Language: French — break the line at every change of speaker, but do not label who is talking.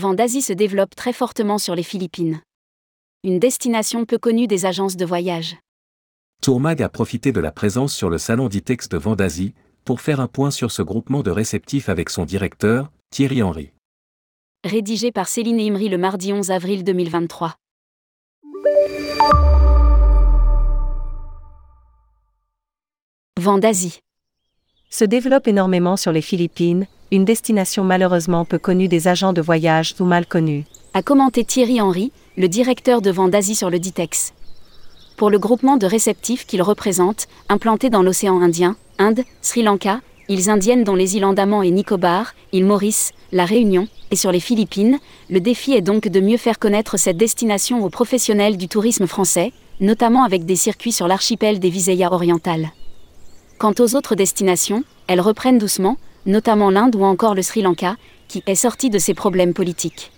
Vent d'Asie se développe très fortement sur les Philippines. Une destination peu connue des agences de voyage.
Tourmag a profité de la présence sur le salon d'ITEX de Vendasie pour faire un point sur ce groupement de réceptifs avec son directeur, Thierry Henry.
Rédigé par Céline Imri le mardi 11 avril 2023. Vent d'Asie
se développe énormément sur les Philippines, une destination malheureusement peu connue des agents de voyage ou mal connue.
A commenté Thierry Henry, le directeur de vent d'Asie sur le Ditex. Pour le groupement de réceptifs qu'il représente, implanté dans l'océan Indien, Inde, Sri Lanka, îles indiennes dont les îles Andaman et Nicobar, îles Maurice, La Réunion, et sur les Philippines, le défi est donc de mieux faire connaître cette destination aux professionnels du tourisme français, notamment avec des circuits sur l'archipel des Visayas orientales. Quant aux autres destinations, elles reprennent doucement, notamment l'Inde ou encore le Sri Lanka, qui est sorti de ses problèmes politiques.